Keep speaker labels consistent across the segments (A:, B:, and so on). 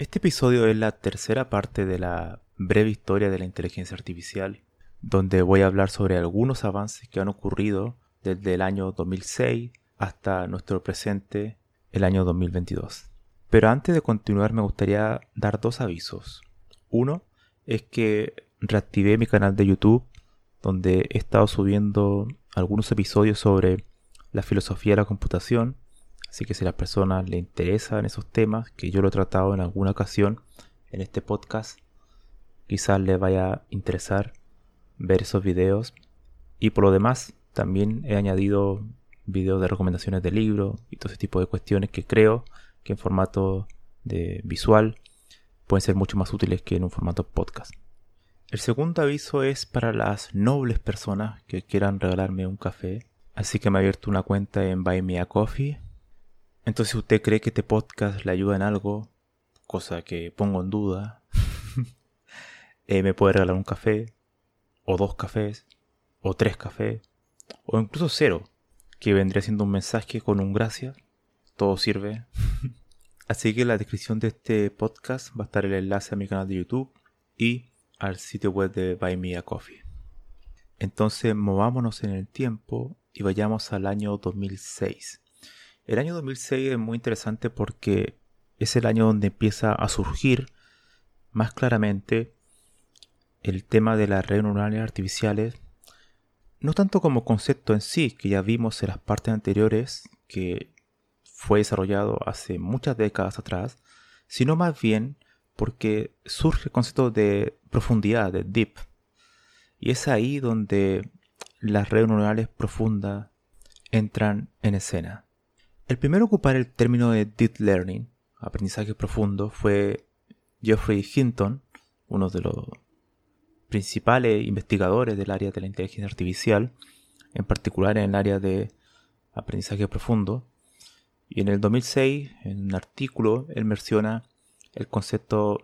A: Este episodio es la tercera parte de la breve historia de la inteligencia artificial, donde voy a hablar sobre algunos avances que han ocurrido desde el año 2006 hasta nuestro presente, el año 2022. Pero antes de continuar me gustaría dar dos avisos. Uno, es que reactivé mi canal de YouTube donde he estado subiendo algunos episodios sobre la filosofía de la computación. Así que si a las personas le interesan esos temas, que yo lo he tratado en alguna ocasión en este podcast, quizás les vaya a interesar ver esos videos. Y por lo demás, también he añadido videos de recomendaciones de libros y todo ese tipo de cuestiones que creo que en formato de visual pueden ser mucho más útiles que en un formato podcast. El segundo aviso es para las nobles personas que quieran regalarme un café. Así que me he abierto una cuenta en Buy Me a Coffee. Entonces, si usted cree que este podcast le ayuda en algo, cosa que pongo en duda, eh, me puede regalar un café, o dos cafés, o tres cafés, o incluso cero, que vendría siendo un mensaje con un gracias. Todo sirve. Así que en la descripción de este podcast va a estar el enlace a mi canal de YouTube y al sitio web de Buy Me a Coffee. Entonces movámonos en el tiempo y vayamos al año 2006. El año 2006 es muy interesante porque es el año donde empieza a surgir más claramente el tema de las redes neuronales artificiales, no tanto como concepto en sí, que ya vimos en las partes anteriores, que fue desarrollado hace muchas décadas atrás, sino más bien porque surge el concepto de profundidad, de deep. Y es ahí donde las redes neuronales profundas entran en escena. El primero a ocupar el término de deep learning, aprendizaje profundo, fue Geoffrey Hinton, uno de los principales investigadores del área de la inteligencia artificial, en particular en el área de aprendizaje profundo, y en el 2006, en un artículo, él menciona el concepto,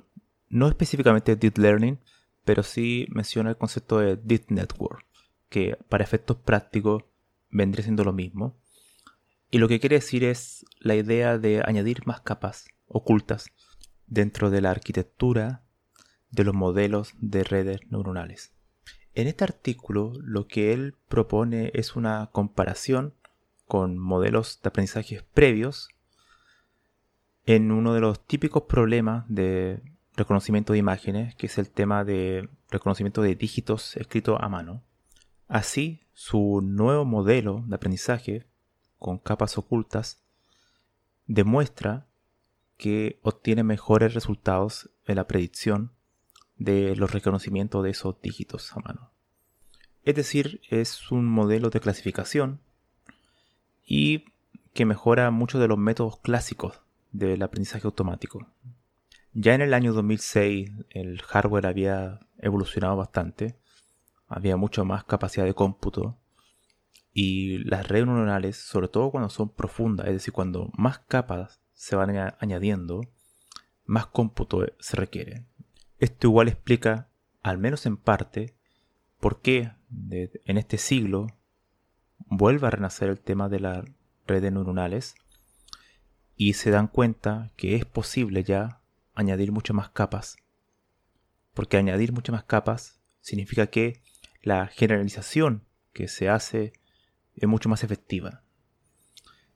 A: no específicamente de Deep Learning, pero sí menciona el concepto de Deep Network, que para efectos prácticos vendría siendo lo mismo. Y lo que quiere decir es la idea de añadir más capas ocultas dentro de la arquitectura de los modelos de redes neuronales. En este artículo lo que él propone es una comparación con modelos de aprendizaje previos en uno de los típicos problemas de reconocimiento de imágenes, que es el tema de reconocimiento de dígitos escritos a mano. Así, su nuevo modelo de aprendizaje, con capas ocultas, demuestra que obtiene mejores resultados en la predicción de los reconocimientos de esos dígitos a mano. Es decir, es un modelo de clasificación y que mejora muchos de los métodos clásicos del aprendizaje automático. Ya en el año 2006 el hardware había evolucionado bastante, había mucho más capacidad de cómputo y las redes neuronales, sobre todo cuando son profundas, es decir, cuando más capas se van añadiendo, más cómputo se requiere. Esto igual explica, al menos en parte, por qué en este siglo vuelve a renacer el tema de las redes neuronales y se dan cuenta que es posible ya añadir muchas más capas. Porque añadir muchas más capas significa que la generalización que se hace es mucho más efectiva.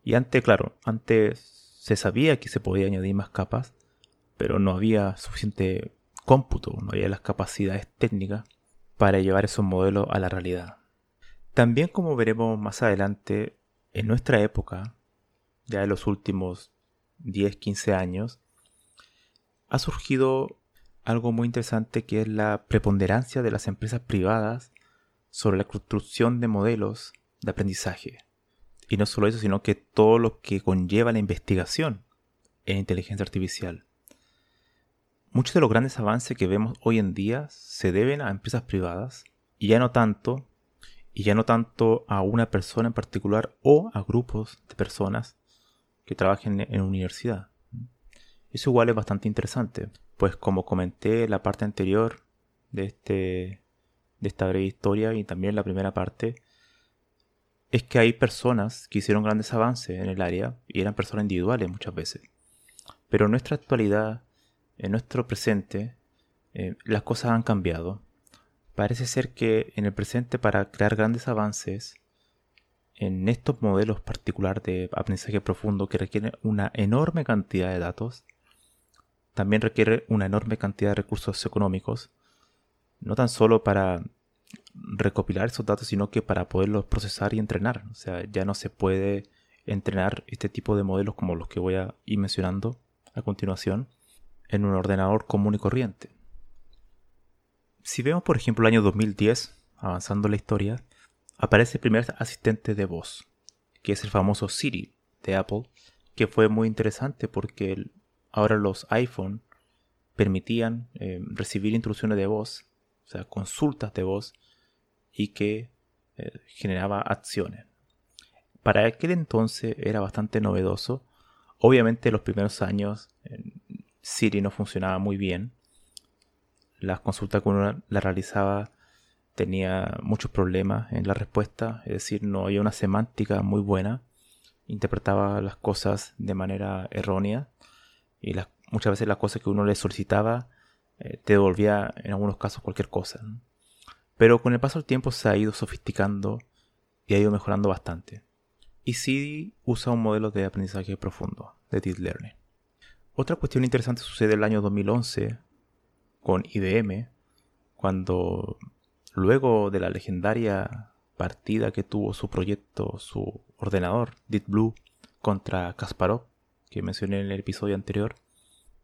A: Y antes, claro, antes se sabía que se podía añadir más capas, pero no había suficiente cómputo, no había las capacidades técnicas para llevar esos modelos a la realidad. También como veremos más adelante, en nuestra época, ya en los últimos 10, 15 años, ha surgido algo muy interesante que es la preponderancia de las empresas privadas sobre la construcción de modelos de aprendizaje. Y no solo eso, sino que todo lo que conlleva la investigación en inteligencia artificial. Muchos de los grandes avances que vemos hoy en día se deben a empresas privadas y ya no tanto y ya no tanto a una persona en particular o a grupos de personas que trabajen en universidad. Eso igual es bastante interesante, pues como comenté en la parte anterior de, este, de esta breve historia y también en la primera parte, es que hay personas que hicieron grandes avances en el área y eran personas individuales muchas veces. Pero en nuestra actualidad, en nuestro presente, eh, las cosas han cambiado. Parece ser que en el presente para crear grandes avances en estos modelos particulares de aprendizaje profundo que requieren una enorme cantidad de datos, también requiere una enorme cantidad de recursos económicos, no tan solo para recopilar esos datos, sino que para poderlos procesar y entrenar. O sea, ya no se puede entrenar este tipo de modelos como los que voy a ir mencionando a continuación en un ordenador común y corriente. Si vemos, por ejemplo, el año 2010, avanzando la historia, aparece el primer asistente de voz, que es el famoso Siri de Apple, que fue muy interesante porque ahora los iPhone permitían eh, recibir instrucciones de voz, o sea, consultas de voz, y que eh, generaba acciones. Para aquel entonces era bastante novedoso. Obviamente los primeros años Siri no funcionaba muy bien. Las consultas que uno la realizaba tenía muchos problemas en la respuesta, es decir, no había una semántica muy buena, interpretaba las cosas de manera errónea y muchas veces las cosas que uno le solicitaba eh, te devolvía en algunos casos cualquier cosa. Pero con el paso del tiempo se ha ido sofisticando y ha ido mejorando bastante. Y sí usa un modelo de aprendizaje profundo, de Deep Learning. Otra cuestión interesante sucede el año 2011 con IBM, cuando luego de la legendaria partida que tuvo su proyecto, su ordenador, Deep Blue, contra Kasparov, que mencioné en el episodio anterior,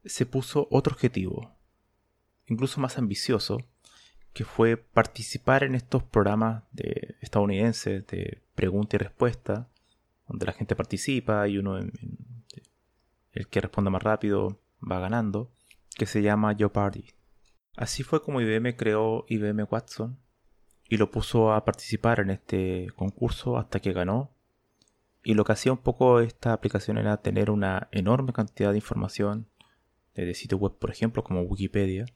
A: se puso otro objetivo, incluso más ambicioso, que fue participar en estos programas de estadounidenses de pregunta y respuesta, donde la gente participa y uno, el que responda más rápido, va ganando, que se llama Jeopardy. Así fue como IBM creó IBM Watson y lo puso a participar en este concurso hasta que ganó y lo que hacía un poco esta aplicación era tener una enorme cantidad de información de sitios web, por ejemplo, como Wikipedia.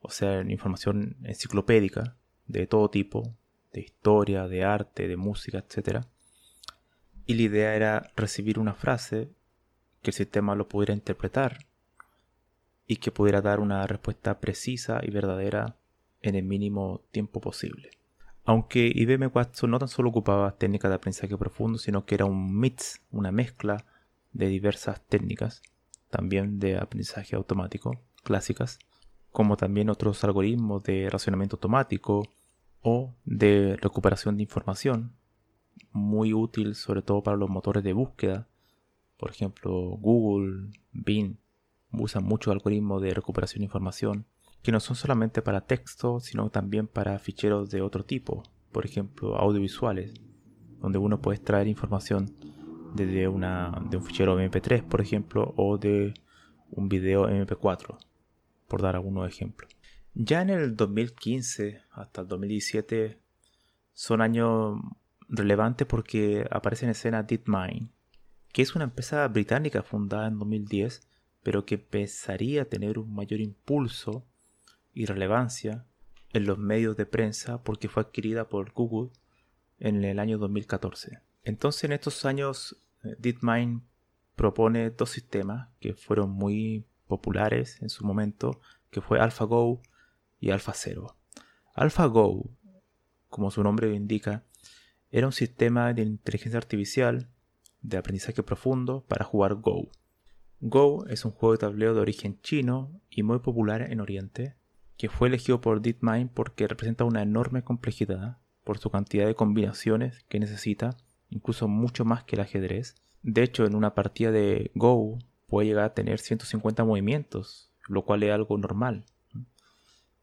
A: O sea, información enciclopédica de todo tipo, de historia, de arte, de música, etc. Y la idea era recibir una frase que el sistema lo pudiera interpretar y que pudiera dar una respuesta precisa y verdadera en el mínimo tiempo posible. Aunque IBM Watson no tan solo ocupaba técnicas de aprendizaje profundo, sino que era un mix, una mezcla de diversas técnicas, también de aprendizaje automático, clásicas, como también otros algoritmos de racionamiento automático o de recuperación de información, muy útil sobre todo para los motores de búsqueda, por ejemplo Google, Bing, usan muchos algoritmos de recuperación de información que no son solamente para texto, sino también para ficheros de otro tipo, por ejemplo, audiovisuales, donde uno puede extraer información desde una, de un fichero MP3, por ejemplo, o de un video MP4, por dar algunos ejemplos. Ya en el 2015 hasta el 2017 son años relevantes porque aparece en escena DeepMind, que es una empresa británica fundada en 2010, pero que empezaría a tener un mayor impulso y relevancia en los medios de prensa porque fue adquirida por Google en el año 2014. Entonces en estos años eh, DeepMind propone dos sistemas que fueron muy populares en su momento, que fue AlphaGo y AlphaZero. AlphaGo, como su nombre indica, era un sistema de inteligencia artificial de aprendizaje profundo para jugar Go. Go es un juego de tablero de origen chino y muy popular en Oriente, que fue elegido por DeepMind porque representa una enorme complejidad por su cantidad de combinaciones que necesita, incluso mucho más que el ajedrez. De hecho, en una partida de Go puede llegar a tener 150 movimientos, lo cual es algo normal.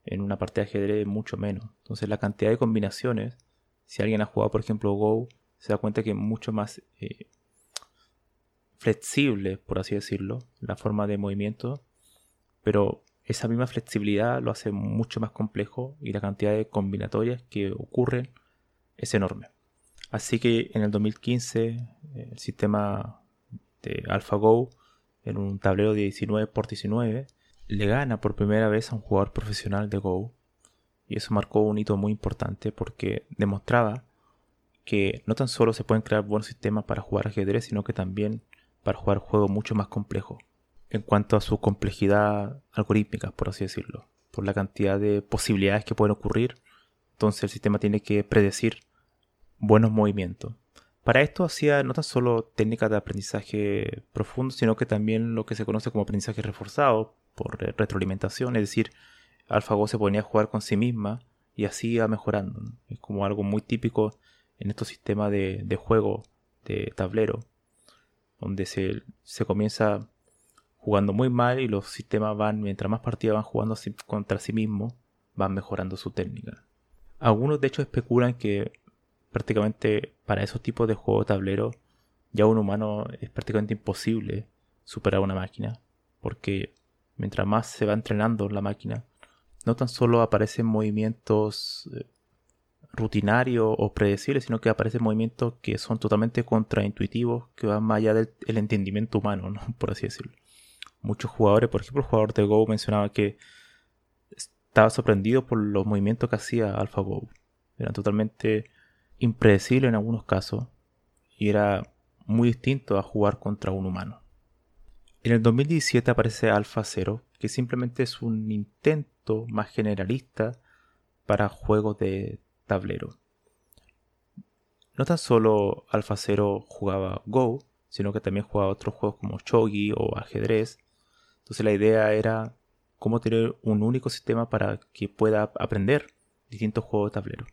A: En una partida de ajedrez mucho menos. Entonces la cantidad de combinaciones, si alguien ha jugado por ejemplo Go, se da cuenta que es mucho más eh, flexible, por así decirlo, la forma de movimiento, pero esa misma flexibilidad lo hace mucho más complejo y la cantidad de combinatorias que ocurren es enorme. Así que en el 2015 el sistema de AlphaGo en un tablero de 19 x 19 le gana por primera vez a un jugador profesional de Go y eso marcó un hito muy importante porque demostraba que no tan solo se pueden crear buenos sistemas para jugar ajedrez, sino que también para jugar juegos mucho más complejos en cuanto a su complejidad algorítmica, por así decirlo, por la cantidad de posibilidades que pueden ocurrir. Entonces el sistema tiene que predecir buenos movimientos. Para esto hacía no tan solo técnicas de aprendizaje profundo, sino que también lo que se conoce como aprendizaje reforzado por retroalimentación, es decir, AlphaGo se ponía a jugar con sí misma y así iba mejorando. Es como algo muy típico en estos sistemas de, juego de tablero donde se, comienza jugando muy mal y los sistemas van, mientras más partidas van jugando contra sí mismos, van mejorando su técnica. Algunos de hecho especulan que prácticamente para esos tipos de juegos de tablero ya un humano es prácticamente imposible superar una máquina, porque mientras más se va entrenando la máquina, no tan solo aparecen movimientos eh, rutinario o predecible, sino que aparecen movimientos que son totalmente contraintuitivos, que van más allá del entendimiento humano, por así decirlo. Muchos jugadores, por ejemplo, el jugador de Go mencionaba que estaba sorprendido por los movimientos que hacía AlphaGo. Eran totalmente impredecibles en algunos casos y era muy distinto a jugar contra un humano. En el 2017 aparece Alpha Zero, que simplemente es un intento más generalista para juegos de tablero. No tan solo Alpha Zero jugaba Go, sino que también jugaba otros juegos como Shogi o ajedrez. Entonces la idea era cómo tener un único sistema para que pueda aprender distintos juegos de tablero.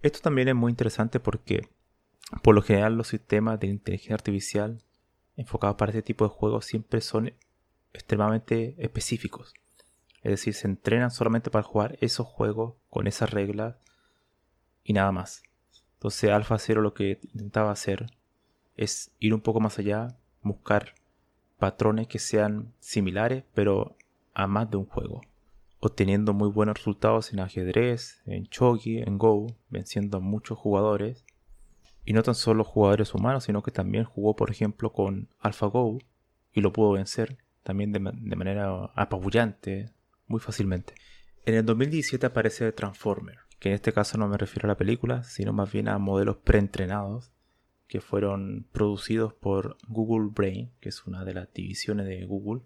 A: Esto también es muy interesante porque por lo general los sistemas de inteligencia artificial enfocados para este tipo de juegos siempre son extremadamente específicos. Es decir, se entrenan solamente para jugar esos juegos con esas reglas y nada más. Entonces Alpha Zero lo que intentaba hacer es ir un poco más allá, buscar patrones que sean similares pero a más de un juego, obteniendo muy buenos resultados en ajedrez, en chogi, en go, venciendo a muchos jugadores. Y no tan solo jugadores humanos, sino que también jugó, por ejemplo, con AlphaGo y lo pudo vencer también de, de manera apabullante, muy fácilmente. En el 2017 aparece Transformer, que en este caso no me refiero a la película, sino más bien a modelos preentrenados que fueron producidos por Google Brain, que es una de las divisiones de Google.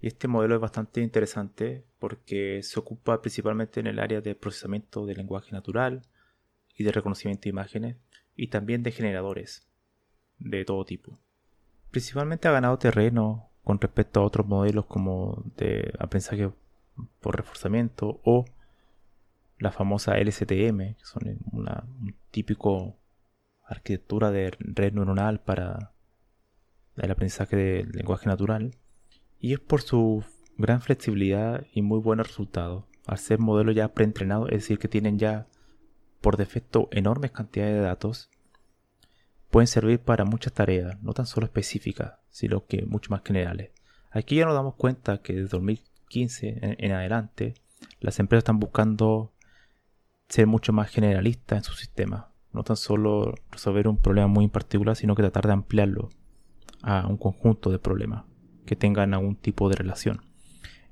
A: Y este modelo es bastante interesante porque se ocupa principalmente en el área de procesamiento de lenguaje natural y de reconocimiento de imágenes y también de generadores de todo tipo. Principalmente ha ganado terreno con respecto a otros modelos como de aprendizaje por reforzamiento o la famosa LSTM, que son una un típico arquitectura de red neuronal para el aprendizaje del lenguaje natural. Y es por su gran flexibilidad y muy buenos resultados. Al ser modelos ya preentrenados, es decir, que tienen ya por defecto enormes cantidades de datos, pueden servir para muchas tareas, no tan solo específicas, sino que mucho más generales. Aquí ya nos damos cuenta que desde 2015 en adelante, las empresas están buscando ser mucho más generalista en su sistema. No tan solo resolver un problema muy en particular, sino que tratar de ampliarlo a un conjunto de problemas que tengan algún tipo de relación.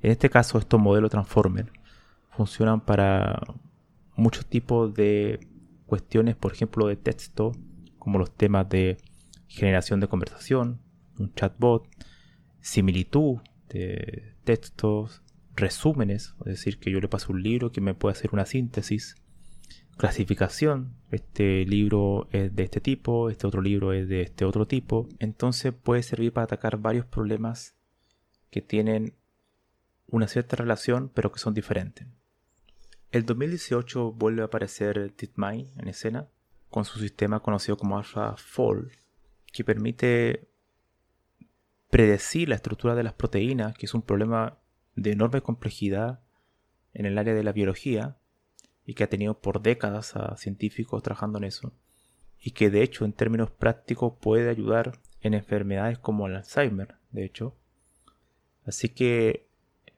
A: En este caso, estos modelos Transformer funcionan para muchos tipos de cuestiones, por ejemplo, de texto, como los temas de generación de conversación, un chatbot, similitud de textos, resúmenes, es decir, que yo le paso un libro que me puede hacer una síntesis, clasificación. Este libro es de este tipo, este otro libro es de este otro tipo. Entonces puede servir para atacar varios problemas que tienen una cierta relación pero que son diferentes. El 2018 vuelve a aparecer DeepMind en escena con su sistema conocido como AlphaFold que permite predecir la estructura de las proteínas, que es un problema de enorme complejidad en el área de la biología y que ha tenido por décadas a científicos trabajando en eso y que de hecho en términos prácticos puede ayudar en enfermedades como el Alzheimer, de hecho. Así que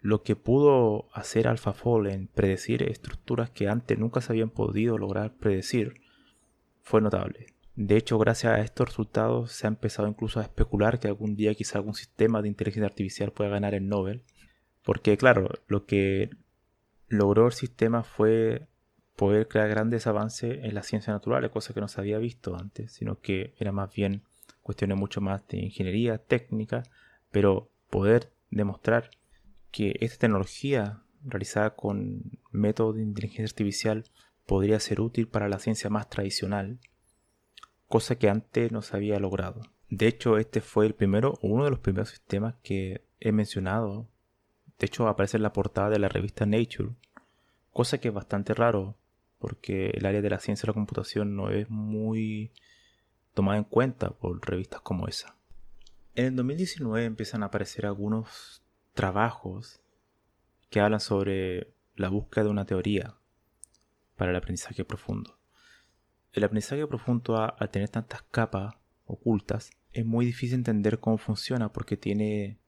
A: lo que pudo hacer AlphaFold en predecir estructuras que antes nunca se habían podido lograr predecir fue notable. De hecho, gracias a estos resultados se ha empezado incluso a especular que algún día quizá algún sistema de inteligencia artificial pueda ganar el Nobel. Porque claro, lo que logró el sistema fue poder crear grandes avances en la ciencia natural, cosa que no se había visto antes, sino que era más bien cuestiones mucho más de ingeniería técnica, pero poder demostrar que esta tecnología realizada con métodos de inteligencia artificial podría ser útil para la ciencia más tradicional cosa que antes no se había logrado. De hecho, este fue el primero, uno de los primeros sistemas que he mencionado. De hecho, aparece en la portada de la revista Nature, cosa que es bastante raro, porque el área de la ciencia de la computación no es muy tomada en cuenta por revistas como esa. En el 2019 empiezan a aparecer algunos trabajos que hablan sobre la búsqueda de una teoría para el aprendizaje profundo. El aprendizaje profundo al tener tantas capas ocultas es muy difícil entender cómo funciona porque tiene,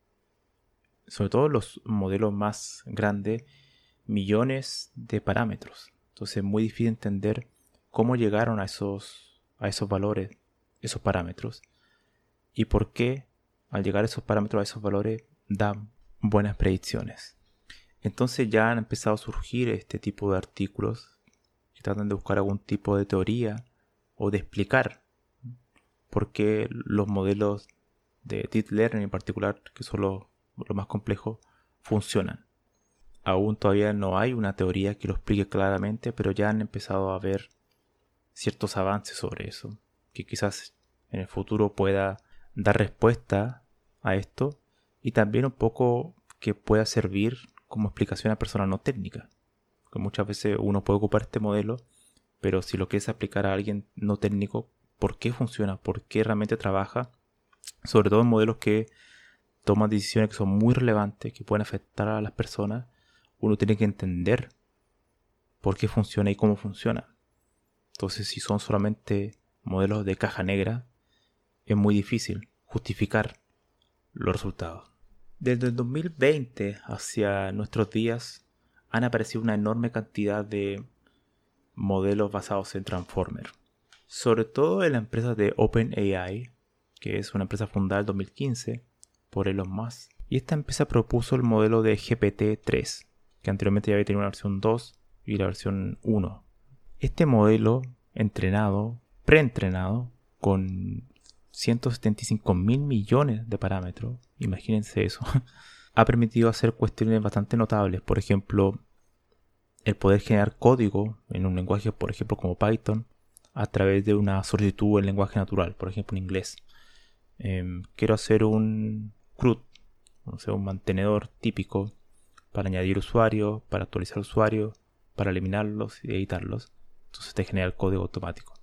A: sobre todo los modelos más grandes, millones de parámetros. Entonces es muy difícil entender cómo llegaron a esos, a esos valores, esos parámetros y por qué al llegar a esos parámetros, a esos valores, dan buenas predicciones. Entonces ya han empezado a surgir este tipo de artículos tratan de buscar algún tipo de teoría o de explicar por qué los modelos de deep learning en particular, que son los, más complejos, funcionan. Aún todavía no hay una teoría que lo explique claramente, pero ya han empezado a haber ciertos avances sobre eso, que quizás en el futuro pueda dar respuesta a esto y también un poco que pueda servir como explicación a personas no técnicas que muchas veces uno puede ocupar este modelo, pero si lo quieres aplicar a alguien no técnico, ¿por qué funciona? ¿Por qué realmente trabaja? Sobre todo en modelos que toman decisiones que son muy relevantes, que pueden afectar a las personas, uno tiene que entender por qué funciona y cómo funciona. Entonces, si son solamente modelos de caja negra, es muy difícil justificar los resultados. Desde el 2020 hacia nuestros días, han aparecido una enorme cantidad de modelos basados en Transformer. Sobre todo en la empresa de OpenAI, que es una empresa fundada en 2015 por Elon Musk. Y esta empresa propuso el modelo de GPT-3, que anteriormente ya había tenido una versión 2 y la versión 1. Este modelo entrenado, preentrenado, con 175 mil millones de parámetros, imagínense eso, ha permitido hacer cuestiones bastante notables. Por ejemplo, el poder generar código en un lenguaje, por ejemplo, como Python, a través de una solicitud en lenguaje natural, por ejemplo, en inglés. Em, quiero hacer un CRUD, o sea, un mantenedor típico para añadir usuarios, para actualizar usuarios, para eliminarlos y editarlos. Entonces te genera el código automático.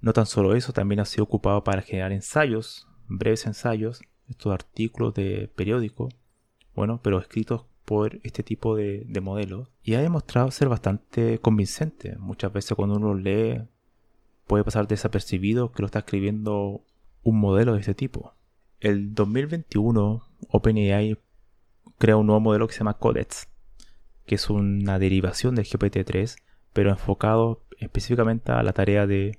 A: No tan solo eso, también ha sido ocupado para generar ensayos, breves ensayos, estos artículos de periódico bueno, pero escritos por este tipo de, modelos y ha demostrado ser bastante convincente. Muchas veces cuando uno lee puede pasar desapercibido que lo está escribiendo un modelo de este tipo. El 2021 OpenAI crea un nuevo modelo que se llama Codex, que es una derivación del GPT-3, pero enfocado específicamente a la tarea de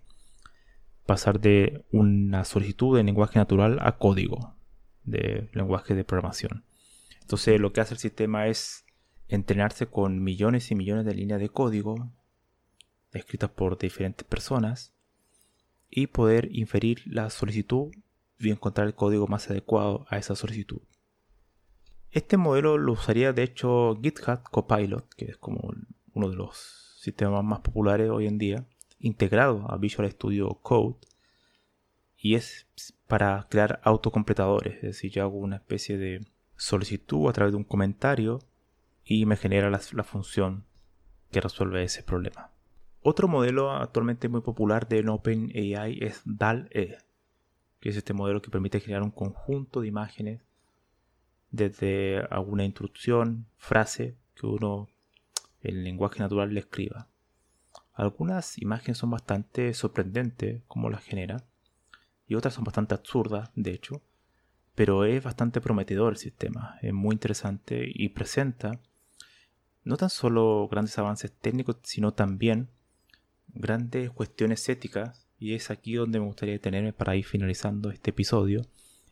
A: pasar de una solicitud de lenguaje natural a código de lenguaje de programación. Entonces lo que hace el sistema es entrenarse con millones y millones de líneas de código escritas por diferentes personas y poder inferir la solicitud y encontrar el código más adecuado a esa solicitud. Este modelo lo usaría de hecho GitHub Copilot, que es como uno de los sistemas más populares hoy en día, integrado a Visual Studio Code y es para crear autocompletadores, es decir, yo hago una especie de solicitud a través de un comentario y me genera la, función que resuelve ese problema. Otro modelo actualmente muy popular de OpenAI es DAL-E, que es este modelo que permite generar un conjunto de imágenes desde alguna instrucción, frase que uno en lenguaje natural le escriba. Algunas imágenes son bastante sorprendentes como las genera y otras son bastante absurdas, de hecho, pero es bastante prometedor el sistema, es muy interesante y presenta no tan solo grandes avances técnicos, sino también grandes cuestiones éticas, y es aquí donde me gustaría detenerme para ir finalizando este episodio,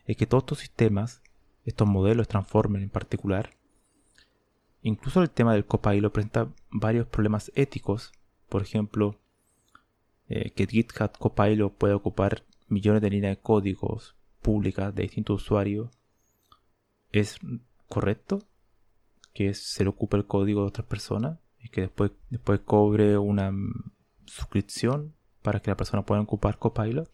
A: es que todos estos sistemas, estos modelos Transformer en particular, incluso el tema del copilot presenta varios problemas éticos, por ejemplo, eh, que GitHub Copilot puede ocupar millones de líneas de códigos públicas de distintos usuarios, ¿es correcto? que se le ocupe el código de otras personas y que después, después cobre una suscripción para que la persona pueda ocupar Copilot.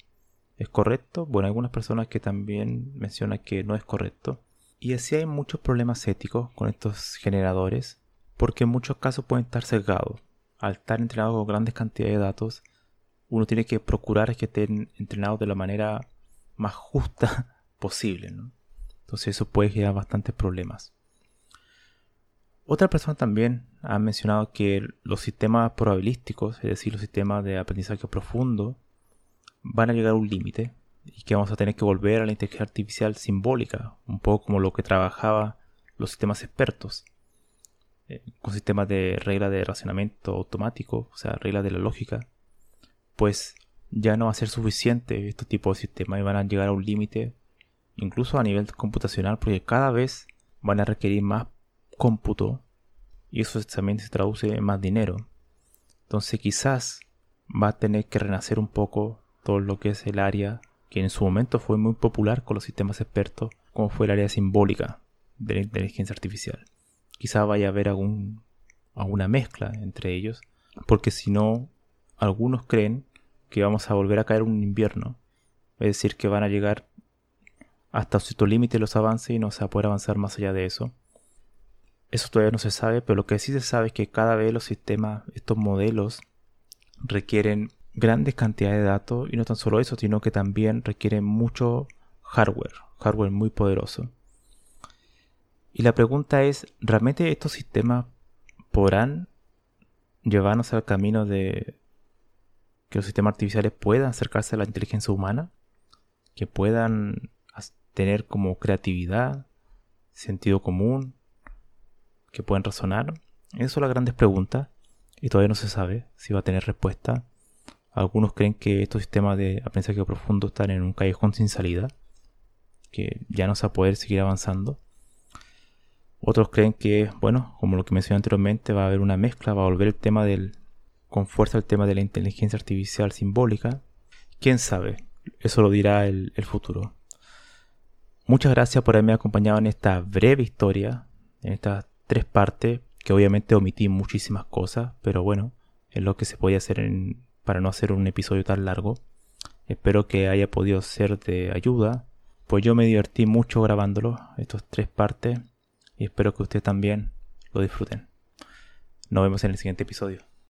A: ¿Es correcto? Bueno, hay algunas personas que también mencionan que no es correcto. Y así hay muchos problemas éticos con estos generadores, porque en muchos casos pueden estar sesgados. Al estar entrenados con grandes cantidades de datos, uno tiene que procurar que estén entrenados de la manera más justa posible. Entonces eso puede generar bastantes problemas. Otra persona también ha mencionado que los sistemas probabilísticos, es decir, los sistemas de aprendizaje profundo, van a llegar a un límite y que vamos a tener que volver a la inteligencia artificial simbólica, un poco como lo que trabajaba los sistemas expertos, eh, con sistemas de regla de racionamiento automático, o sea, reglas de la lógica, pues ya no va a ser suficiente este tipo de sistemas y van a llegar a un límite, incluso a nivel computacional, porque cada vez van a requerir más cómputo y eso también se traduce en más dinero. Entonces quizás va a tener que renacer un poco todo lo que es el área que en su momento fue muy popular con los sistemas expertos, como fue el área simbólica de la inteligencia artificial. Quizás vaya a haber algún, alguna mezcla entre ellos, porque si no, algunos creen que vamos a volver a caer un invierno, es decir, que van a llegar hasta cierto límite los avances y no se va a poder avanzar más allá de eso. Eso todavía no se sabe, pero lo que sí se sabe es que cada vez los sistemas, estos modelos, requieren grandes cantidades de datos y no tan solo eso, sino que también requieren mucho hardware, hardware muy poderoso. Y la pregunta es, ¿realmente estos sistemas podrán llevarnos al camino de que los sistemas artificiales puedan acercarse a la inteligencia humana? Que puedan tener como creatividad, sentido común, que pueden razonar? Esas son las grandes preguntas y todavía no se sabe si va a tener respuesta. Algunos creen que estos sistemas de aprendizaje profundo están en un callejón sin salida, que ya no se va a poder seguir avanzando. Otros creen que, bueno, como lo que mencioné anteriormente, va a haber una mezcla, va a volver el tema del, con fuerza el tema de la inteligencia artificial simbólica. ¿Quién sabe? Eso lo dirá el, el futuro. Muchas gracias por haberme acompañado en esta breve historia, en esta tres partes, que obviamente omití muchísimas cosas, pero bueno, es lo que se podía hacer en, para no hacer un episodio tan largo. Espero que haya podido ser de ayuda, pues yo me divertí mucho grabándolo, estos tres partes, y espero que ustedes también lo disfruten. Nos vemos en el siguiente episodio.